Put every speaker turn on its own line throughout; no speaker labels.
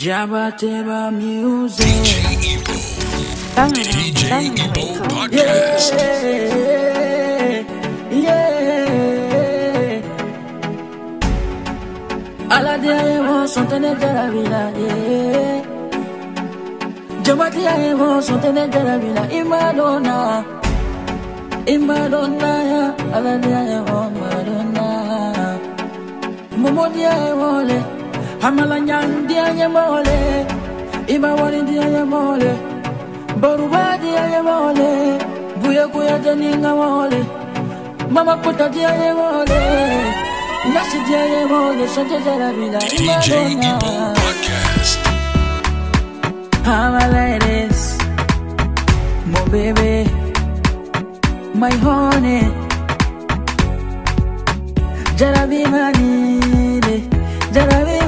Jabba Jabba Music.
DJ Ebo. DJ Ebo Podcast.
Yeah. yeah. Alla dia evo sontene della villa. Yeah. Jabba dia evo sontene della villa. Imadona. Imadona ya. Alla dia evo Madonna. Momo dia evo le hamala nyandia ye mole ima warindia ye mole borubadia ye mole buya kuya deninga mole mama puta dia ye mole nasi dia ye mole sote de vida
DJ
Ibo
Podcast.
Hamala Mo baby My honey. Jara bimani जरा वे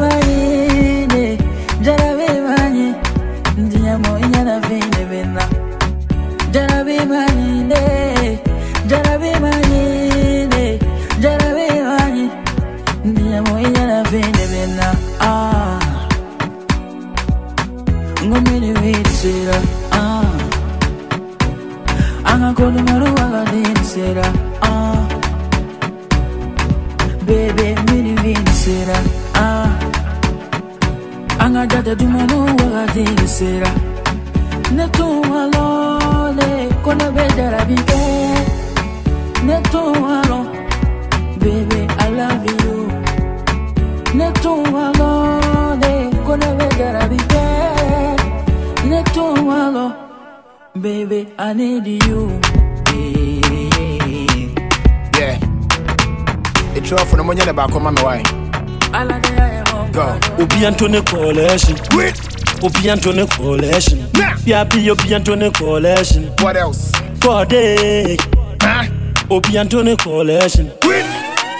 collection. Wait. Opian to the collection. Nah.
Yeah, be Opian to the
collection.
What else?
Corday.
Huh?
Opian to
the
collection. Wait.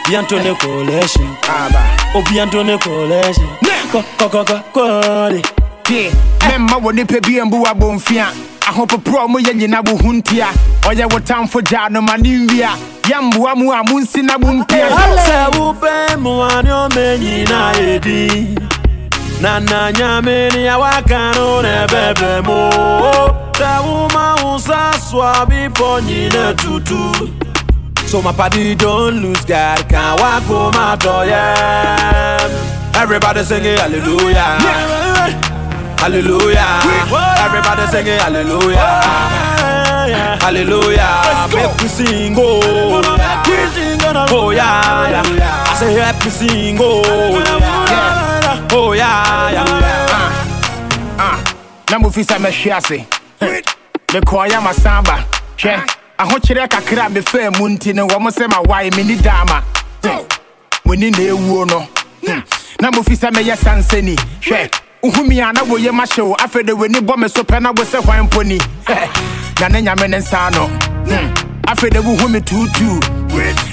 Opian
to
the collection. Ah,
Opian
to the collection. Nah. Corday.
Yeah. Mema wɔ nipa bi mbu abɔnfia ahopoprɔ mu yɛ nyina wo ho ntia ɔyɛ wo tamfo gyaa no ma ne nwia yɛmboa mu a monsi na bo mpia
sɛ wopɛ mmoa ne ɔmɛ nyinaa ɛdi na na nyame ne awaka no na ɛbɛbɛ mu sɛ woma wo sa so a bepɔ nyina tutu So my party don't lose God, can't walk home out yeah. Everybody singing hallelujah, hallelujah. Everybody singing hallelujah, hallelujah. Make we sing oh, oh yeah, yeah. I say me sing oh, yeah, oh yeah, yeah.
Ah. Na mo fi sɛ mɛhwe ase. Mekɔɔ ya masamba. Hwɛ. Uh-huh. Ahokyerɛ kakra a mefaa mu nti no wɔm sɛ mawae menni daama. Oh. Muni na ewuo no. Hmm. hmm. Na mo fi sɛ mɛyɛ sansani. Hwɛ. Nhumi a na woyɛ mahyɛ wo afei de w'ani bɔ me so pɛ na wo sɛ hwan mpo ni. Uh-huh. Na ne nyame ne nsa no. Hmm. Hmm. Afei de wohu me tuutuu.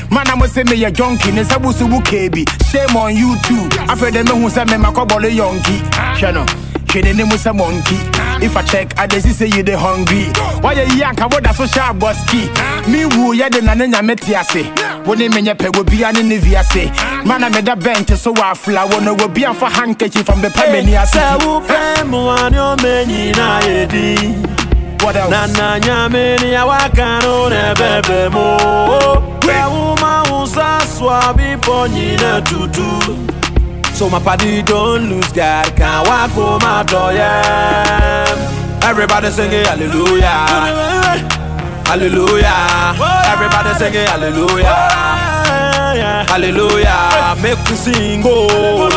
Mana mo sɛ meyɛ jonki ne nsa busu wo keebi. Shame on you too. Afei de mehu sɛ mema kɔbɔle yɔnki. Hwɛ no. Hwɛ ne mu sɛ monkey. If I check, I dey see say you dey hungry. Wayɛ yi anka woda so hyɛ abɔski. Me wu yɛ de na ne nyame te ase. Wo ne menyɛ pɛ wɔ bia ne ne viase. Mana meda bench so wɔ afla wo no wɔ bia mfa handkerchief from the pɛmɛ ni ase.
Sɛ wopɛ mmoane ɔmɛ nyinaa yɛdi? Na na nyame ne awaka no na ɛbɛbɛ mu sɛ woma wo sa so a bepɔ nyina tutu. So my party don't lose God, can't walk home out. Everybody singing hallelujah, hallelujah. Everybody singing hallelujah, hallelujah. Make me sing oh,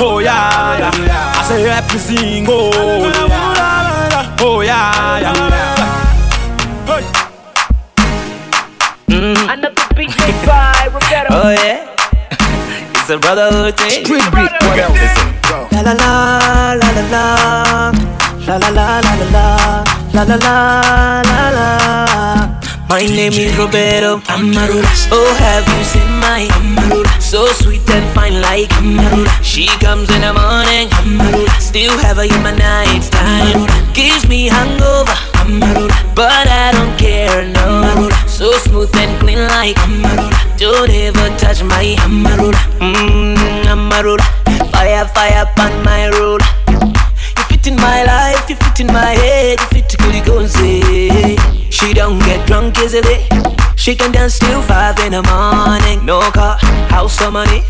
oh yeah, yeah. I say me sing oh, oh yeah, yeah.
Another big big vibe, Roberto.
Oh yeah, it's a brotherhood thing.
Street beat. What else? Go.
La la la la la la la la la la la la la la la la la. My name is Roberto Amarula. Oh, have you seen my Amarula? So sweet and fine like Amarula. She comes in the morning, Amarula. Still have her in my night time. Gives me hangover, Amarula. But I don't care, no. So smooth and clean like Amarula. Don't ever touch my Amarula. Mmm, Amarula. Fire, fire upon my road. You fit in my life, you fit in my head, you fit to Kuli Gonze. She don't get drunk easily. She can dance till five in the morning. No car, house or money.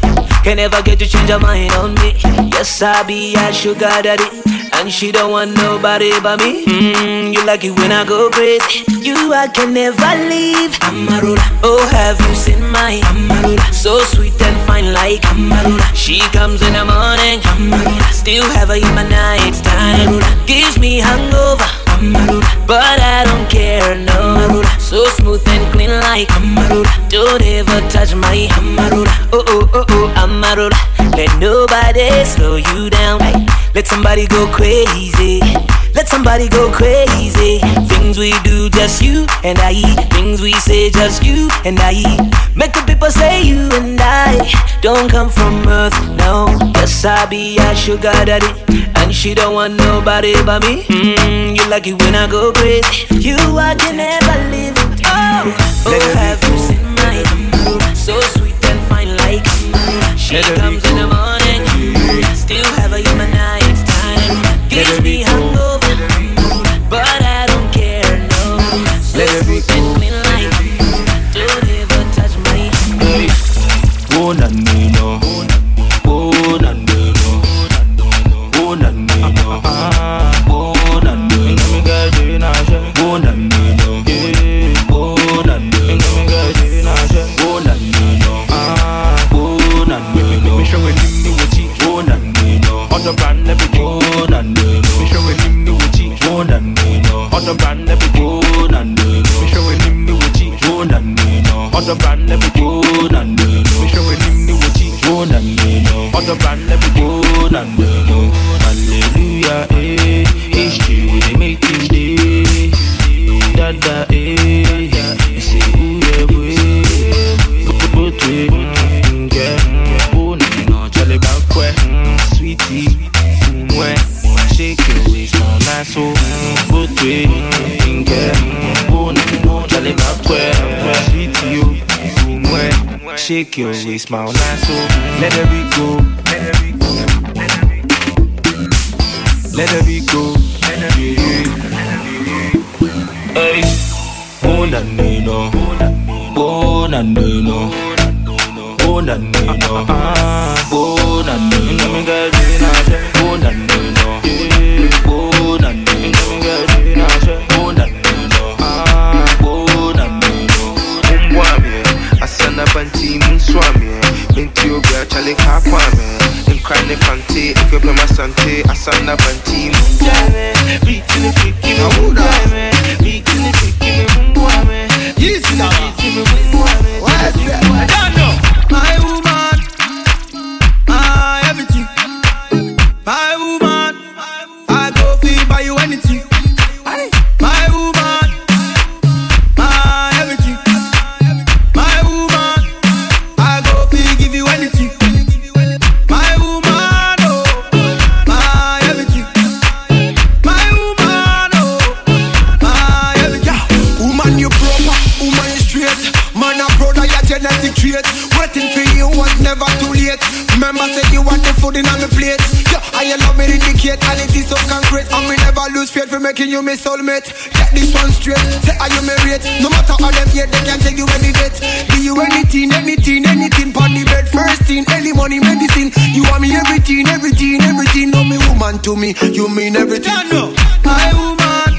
Can never get to change her mind on me. Yes, I be a sugar daddy. And she don't want nobody but me. Mm, you like it when I go crazy. You I can never leave. Amarula. Oh, have you seen my Amarula? So sweet and fine like Amarula. She comes in the morning. Amarula. Still have her in my night time. Gives me hangover. But I don't care, no. So smooth and clean like. Don't ever touch my. Oh, oh, oh, oh, Amarula. Let nobody slow you down. Let somebody go crazy. Somebody go crazy. Things we do, just you and I. Things we say, just you and I. Make the people say you and I don't come from earth, no. Yes, I be a sugar daddy. And she don't want nobody but me. Mm, you like it when I go crazy. You, I can never live. Oh, oh have you seen my So sweet and fine like She comes in the morning. Still have in my night time. Gives me hangover. No,
Charlie Bankwe, sweetie, you, mwe. Shake your waist, smile nice, so go, let her be go, let her be go, Hey, oh na ni no, oh na ni no. Oh na ni no,
asana banti munswame, binti obia chale kakwame, nkwane fante, ikwepe masante, asana banti mumbwame, biti ni fiki me. Mumbwame, biti ni fiki me mumbwame, yisi
making you my soulmate. Get this one straight. Say, are you married? No matter how them hate, they can't take you any date. Do you anything, anything, anything? Pon the bed, first thing, early money, medicine. You want me everything, everything, everything. No, me woman to me, you mean everything.
My woman,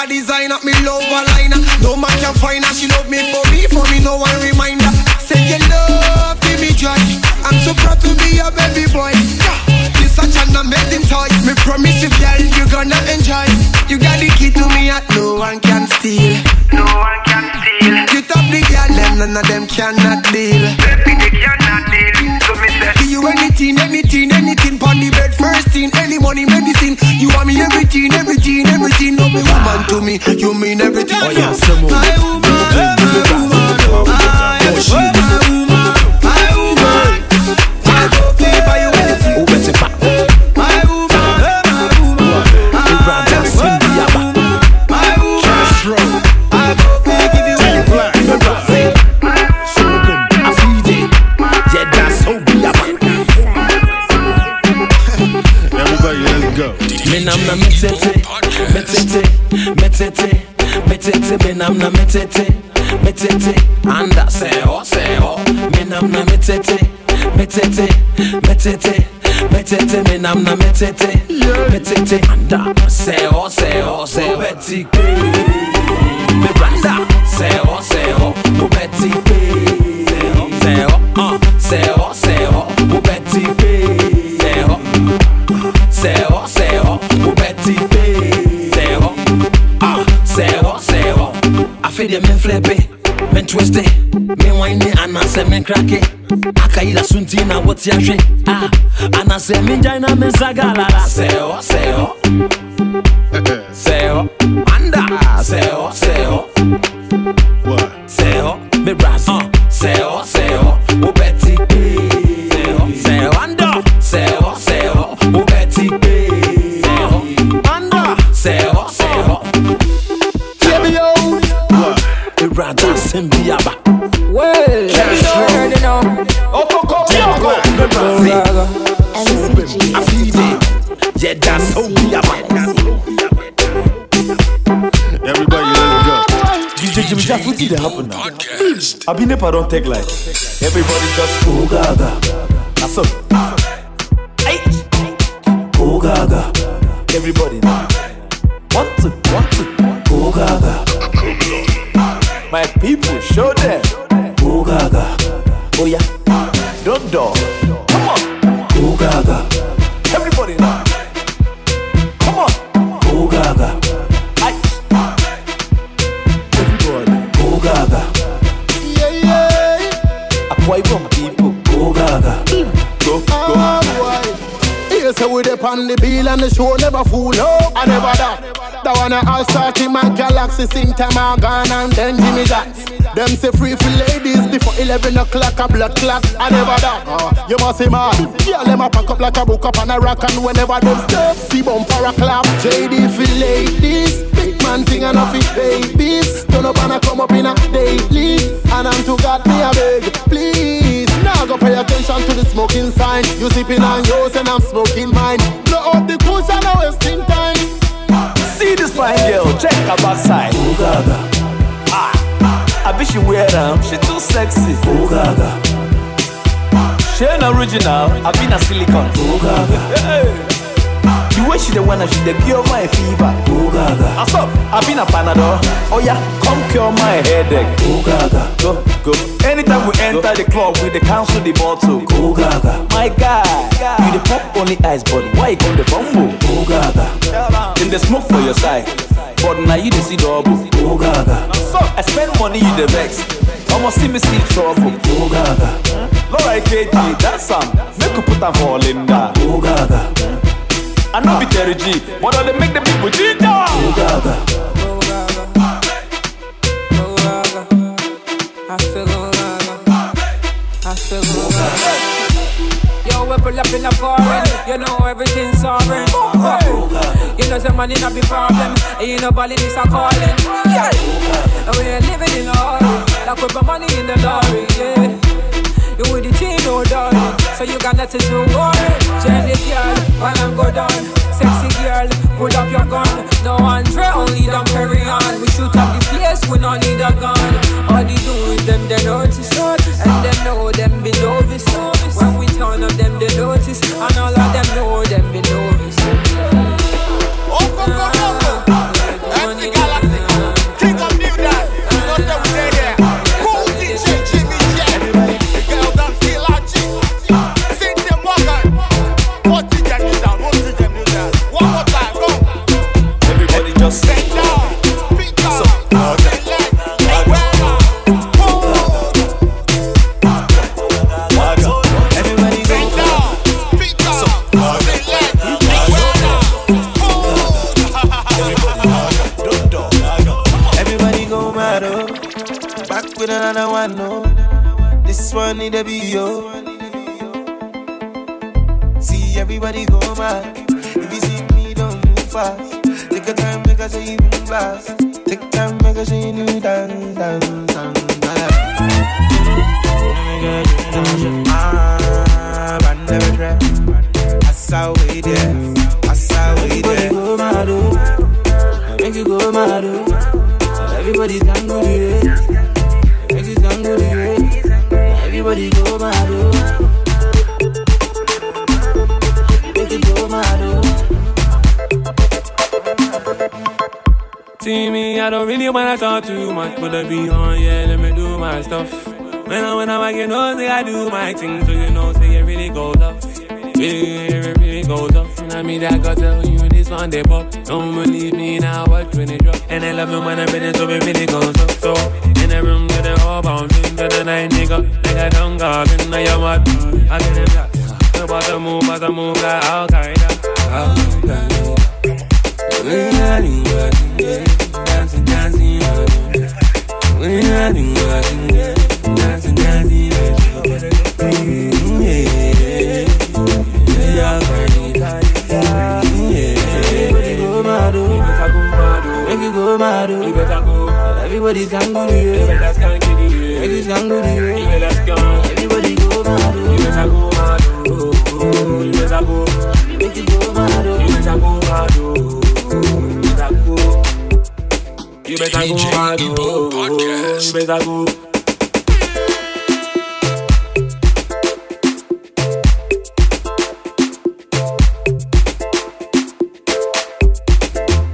Oluwa designer Me love her liner, no man can find her She love me for me, for me no one reminder Say your love, give me joy. I'm so proud to be your baby boy. Yeah. You such an amazing toy. Me promise you girl, you're gonna enjoy. You got the key to me heart, no one can steal. No one can steal. You top the girl, them none of them cannot deal. Baby, they cannot deal. So me say Give you anything, anything, anything. Pon the bed, first thing, any money, medicine You want me everything, everything, everything. No be woman to me, you mean everything.
Oh yeah.
My woman, my woman, ah, yeah,
metete, metete, metete. menam na metete, metete. Anda say ho, say ho. Me na metete, metete, metete, metete. menam na metete, metete. Anda say ho, say ho, say ho. Betty Afi de men flepe, men twiste Men wine anase men krake Aka ila sunti na woti ahwe Ah, anase men jaina men sagalala Seo, seo. Seo, anda. Seo, seo brada sembiaba
Well, you already know.
Me brass
MCG.
Afide Yeah, that's how we are
Everybody, let's go.
DJ Jimmy Jack, what did happen now?
Podcast.
I be never don't take light. Everybody just oh gaga. That's up. Show them. Oh gaga. Oh yeah. Don't dog. Come on. Oh gaga. Everybody now. Come on. Oh gaga. Aye. Everybody. Oh gaga.
Yeah, yeah.
Akwa Ibom people. Oh gaga. Go, go.
Ah, say we dep on the bill and the show never fool. No, I never that. That one I all start in my galaxy, sing time I gone and then Jimmy Jacks. Them say free for ladies before 11 o'clock a blood clock. I never that. Uh, you must see mad. Yeah, them a pack up like a book up and a rock and whenever them step, see bumper a clap. JD for ladies, big man thing and off it babies. Turn up and I come up in a daily. And I'm to God me a beg, please. Now go pay attention to the smoking sign. You sipping on yours and I'm smoking mine. Blow up the cushion, now wasting time.
See this fine girl, check her backside. Oh gaga. She wear them, she too sexy. Oh gaga. She ain't original, I been a silicon. Oh gaga. Hey. The way she the one she the cure my fever. Oh gaga. What's up? I been a panadol. Oh yeah, come cure my headache. Oh gaga. Go, go. Anytime we enter the club, we the cancel the bottle. Oh gaga. My guy, you the pop only ice, but why you come the fumble? Oh gaga. Then the smoke for your side. But now you the see double. Oh gaga. So I spend money, you the vex. Almost see me see trouble. Oh gaga. Laura KG, that's some. Make you put a fall in that. Oh gaga. I know be Terry G, but they make the people. Oh gaga.
I feel. I feel. Yo, we pull up in a foreign. You know everything's sovereign. You know some money not be problem. And you know balling is a calling. Yeah. And we ain't living in a hurry. Like we put money in the lorry. Yeah. You with the team, no darling. So you got nothing to worry. Jenny girl, while I'm go down. Sexy girl, pull up your gun. No Andre, only them carry on. We shoot up the place, we don't need a gun. All they do is them they notice And them know them be novice. When we turn up them they notice. And all of them know them
See me, I
don't really wanna talk too much, but I be on, yeah, let me do my stuff. When I, when I'm like, you know, say I do my thing, so you know, say it really goes up. Really, it really goes up. And I mean, I gotta tell you, this one day pop. Don't believe me now, watch when it drop. And I love me when I'm in it, so it really goes up. So, in the room, get the all bouncing to the night, nigga. Like I don't go, then I am what I get it back. The bottom move, bottom move, like Al Qaeda. Al Qaeda. Dancing, dancing, when I do dancing, dancing,
Everybody go mad, oh. Make you go mad, oh. Everybody can go the way. Make you can go the way. Everybody go mad, oh. Make you go mad, oh.
You better go mad, oh. You better go.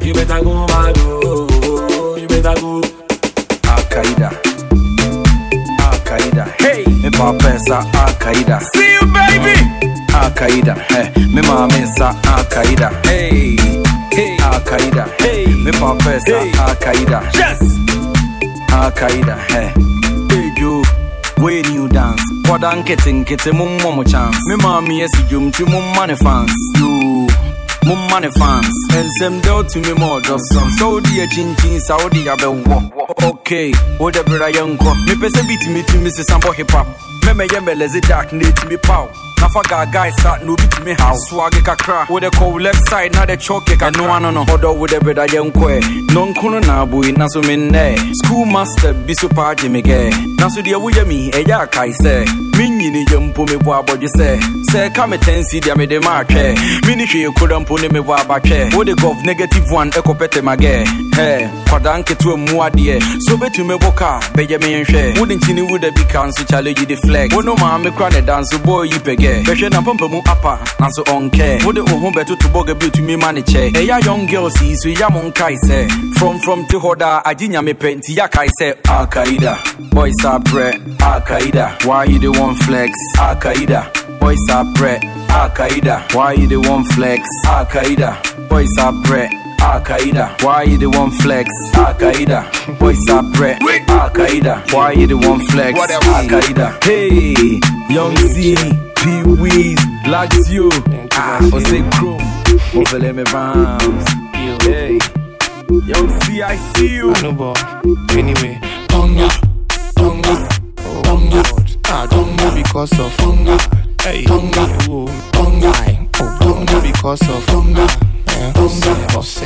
You better go mad, oh. You better go.
Al-Qaeda. Al-Qaeda. Hey! Me papa sa Al-Qaeda.
See you, baby.
Al-Qaeda. Hey. Me mama sa Al-Qaeda. Hey! Hey! Al-Qaeda. Hey! Me papa sa
Hey.
Al-Qaeda.
Yes.
Al-Qaeda. Hey! Hey, you. Way new dance. Kwada nkete nkete mummo mo chance. Me mama yesi jum ti mumma ne fans. You. Mumma ne fans. Ensem del to me more just some. Saudi a chin chin Saudi abewo. Okay. Wo de bra yanko. Me pese beat me to me se sambo hip hop. Me me ye me lezi dark ne to me pow. Na fa ga guy sat no beat me how. Swag kakra. Wo de call left side na de choke ka no ano no. Odo wo de bra yanko e. Non kuno na bui na so me ne. School master bi so pa je me ge. Na so de wo ye mi ya kai se. Me nyini je mpo me bo abodje se. Se ka me tensi dia me de ma atwe. Me ni hwe kura mpo ne me bo abatwe. Wo de gov negative one ekopete mage. He, kwada nketewa mu adeɛ so wobɛtumi boka bɛgye me nhwɛ wode nkyini wo da bi ka nso challenge de flex wo no maa me kora ne da nso bɔɔ yi pɛgɛ bɛhwɛ na mpampa mu apa nanso ɔnkɛ wode wo ho bɛtoto bɔga bi otumi ma ne kyɛ ɛyɛ young girls yi so ya mo nkae sɛ from from te hɔ daa agye nyame pɛ nti yɛakae sɛ alkaida boys are prɛ alkaida why you the one flex alkaida boys are prɛ alkaida why you the one flex alkaida boys are prɛ Al Qaeda, why you the one flex? Al Qaeda, boys are bread. Al Qaeda, why you the one flex? Al Qaeda, hey, Young C, P Weez, Laxio, ah, Jose Chrome, Ovele me Rams, hey, Young C, I see you.
I know, but anyway.
Tonga, tonga, tonga.
I don't know because of hunger. Hey,
Tonga,
oh,
tonga,
oh, don't know because of hunger. Hose, hose,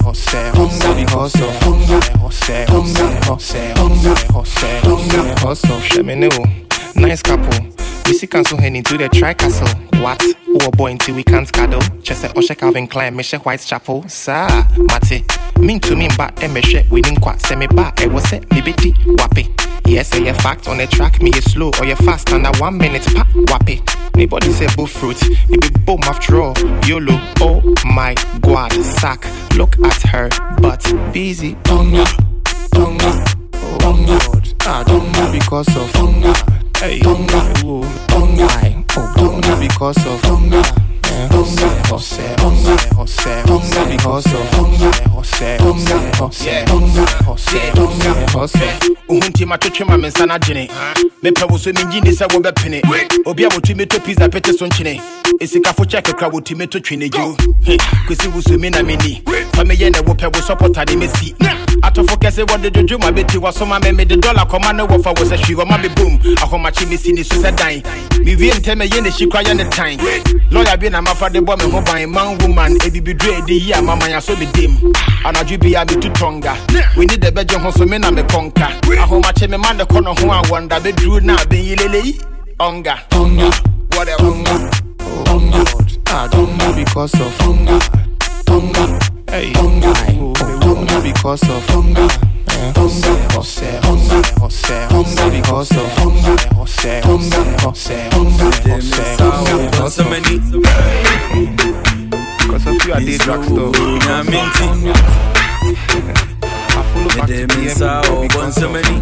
hose, hose, because of hunger. Hose, hose, hose, hose, hose, hose. Me know. Nice couple. We see cancel head into the tri castle. What? Oh boy, until we can't cuddle. Say Osha Calvin Klein, Misha Whitechapel. Sa, Mate. Mean to me, but Emeshe, we didn't quite me back. It was it, Libiti, Wappy. Yes, say a fact on the track, me is slow or you fast under one minute, pa, wappy. Anybody say bull fruit, it be boom after all. YOLO, oh my god, sack. Look at her, but busy.
tonga, tonga. Oh
I don't know because of hunger. Hey,
Tonga,
oh,
tonga,
I oh, don't know because of
tonga,
wohunti matwetwe ma me nsa no agyene mepɛ wo so mengyi sɛ wobɛpene obi a wɔtumi to pizza pete so nkyene ɛsikafo kyɛ kakra wɔtumi to twe ne gyeo kwesi wo so mi na menni fa meyɛ ne wopɛ wo sɔpɔtade mɛsi atɔfo kɛse wɔde dwodwo ma bɛti wɔsoma me mede dɔla kɔma ne wɔfa wɔ sɛ hwii wɔma me bom ahomakye mesi ne so sɛ dan mewie ntɛm ɛyɛ ne hyikora yɛ ne tan lɔya bi na mafa de bɔ me ho ban man woman. Ebibiduro ɛde yi a mamanya so medem anadwo bi a metu tɔnga w'ani dɛ bɛgye ho so me na mekɔnka ahomakye me ma ne kɔ no ho a wɔnda bɛduru na bɛnyileleyi ɔnga whatever.
Hunger, ah, hunger because of hunger, hunger, hey, hunger, hunger because of hunger, eh, hunger, hunger, hunger, hunger because of hunger, hunger, hunger, hunger, hunger,
Because of many.
Because of you, I did drugstore.
Nyaminti. Mede minsa o bon so many.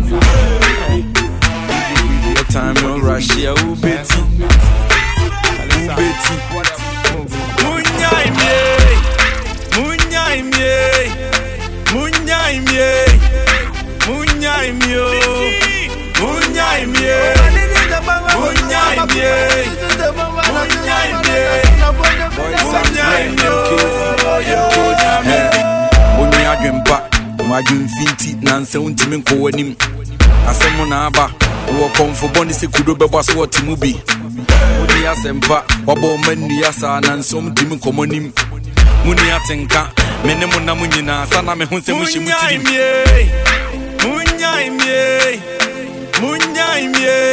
Your time no rush ya ubeti. Ubeti. Munyai nansɛ wontimi nkɔ w'anim asɛm na aba wowɔ kɔmfo bɔne sɛ kudo bɛbɔ so wɔte mu bi. Wonni asɛmpa wabɔ ɔma nnua saa nansɛm ntimi nkɔmmɔnim muni atenka me ne mo nam nyinaa sa na me ho sɛ mohyɛ mu tirim Munyai mie, munyai mie,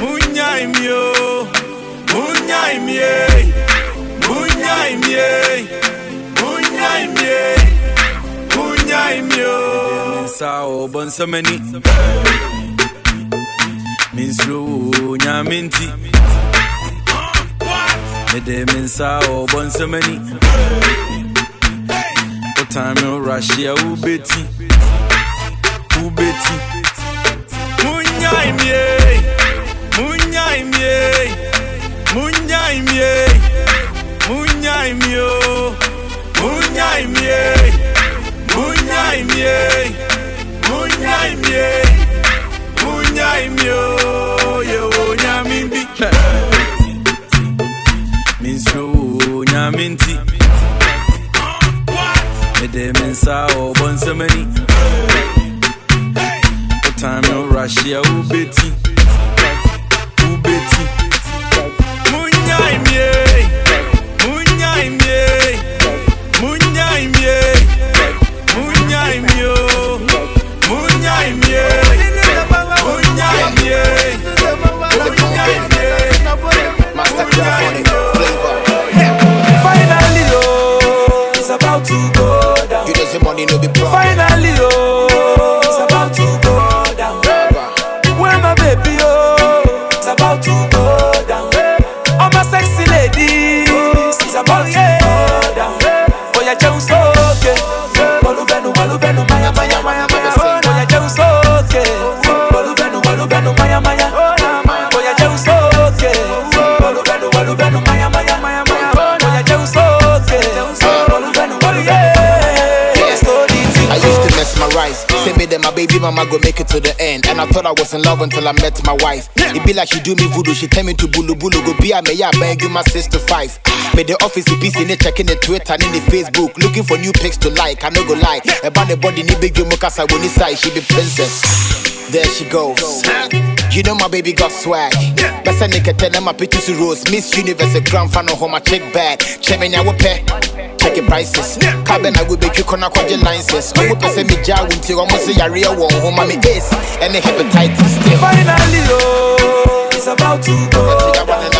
munyai mio, munyai nsa o oh, bɔ nsɛm ani mensuro wo nyame nti mede me ah, oh, nsa o bɔ nsɛm ani wotame wo rahyia wobɛti wobɛti munyae mie munyae mie munyae mie munyae mie munyae mie munyae mie munyaimie munyaimio yewo nyame bi mensuro wo nyame nti mede me nsa ɔbɔ nsɛm ani wotame wo rahyia wobɛti wobɛti munyaimie munyaimie munyaimie
munyaimio on it, flavor.
Finally, oh, it's about to go down.
You know money no be problem.
Finally, oh, baby
mama go make it to the end. And I thought I was in love until I met my wife. It be like she do me voodoo, she tell me to bulu bulu go be a me ya beg you my sister five. But the office is busy in checking the Twitter and in the Facebook, looking for new pics to like. I no go lie. About the body ni big you mukasa when side she be princess. There she goes. You know my baby got swag. Best I nigga tell them my pictures rose. Miss Universe a grand final home my check bag. Chemin ya pay. Prices. Cabin I will make you corner quadri licenses. I will pass me jar until almost a area one home my ace and the hepatitis still.
Finally, oh, it's about to go down. Finally,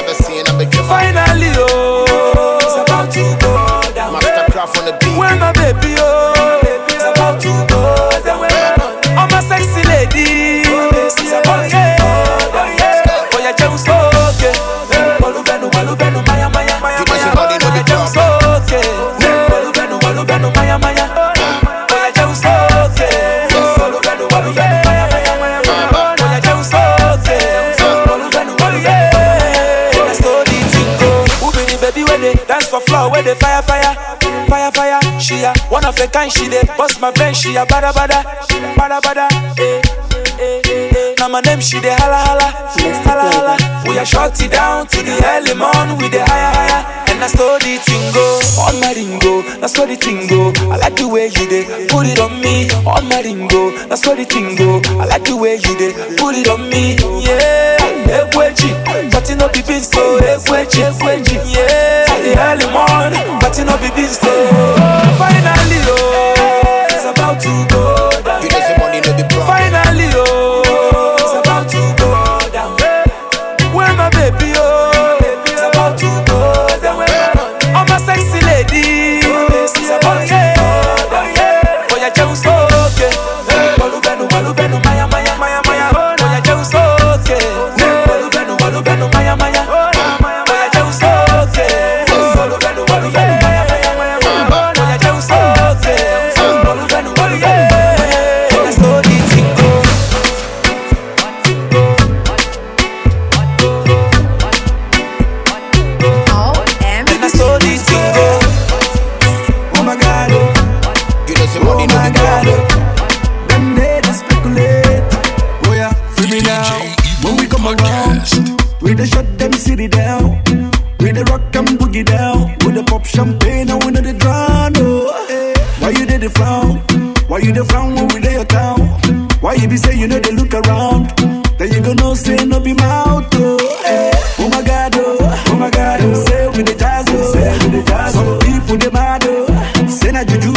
of a kind, she dey bust my brain, she a bada bada, bada bada. Eh, eh, eh, now my name she dey hala hala holla holla. We are shorty down to the early morn, we dey higher higher. And I stole the tingo, on my ringo, I stole the tingo. I like the way you dey put it on me, on my ringo, I stole the tingo. I like the way you dey put it on me, yeah. Ekweji, but you know be so Ekweji, yeah. The early morn, but you know be.
Why you the frown when we lay your town? Why you be say you know they look around? Then you gonna say no be mouth, oh, eh. oh my God, oh, oh my God, oh. say we the jazz, oh. say we the jazz. Oh. Some people they mad, oh. say na juju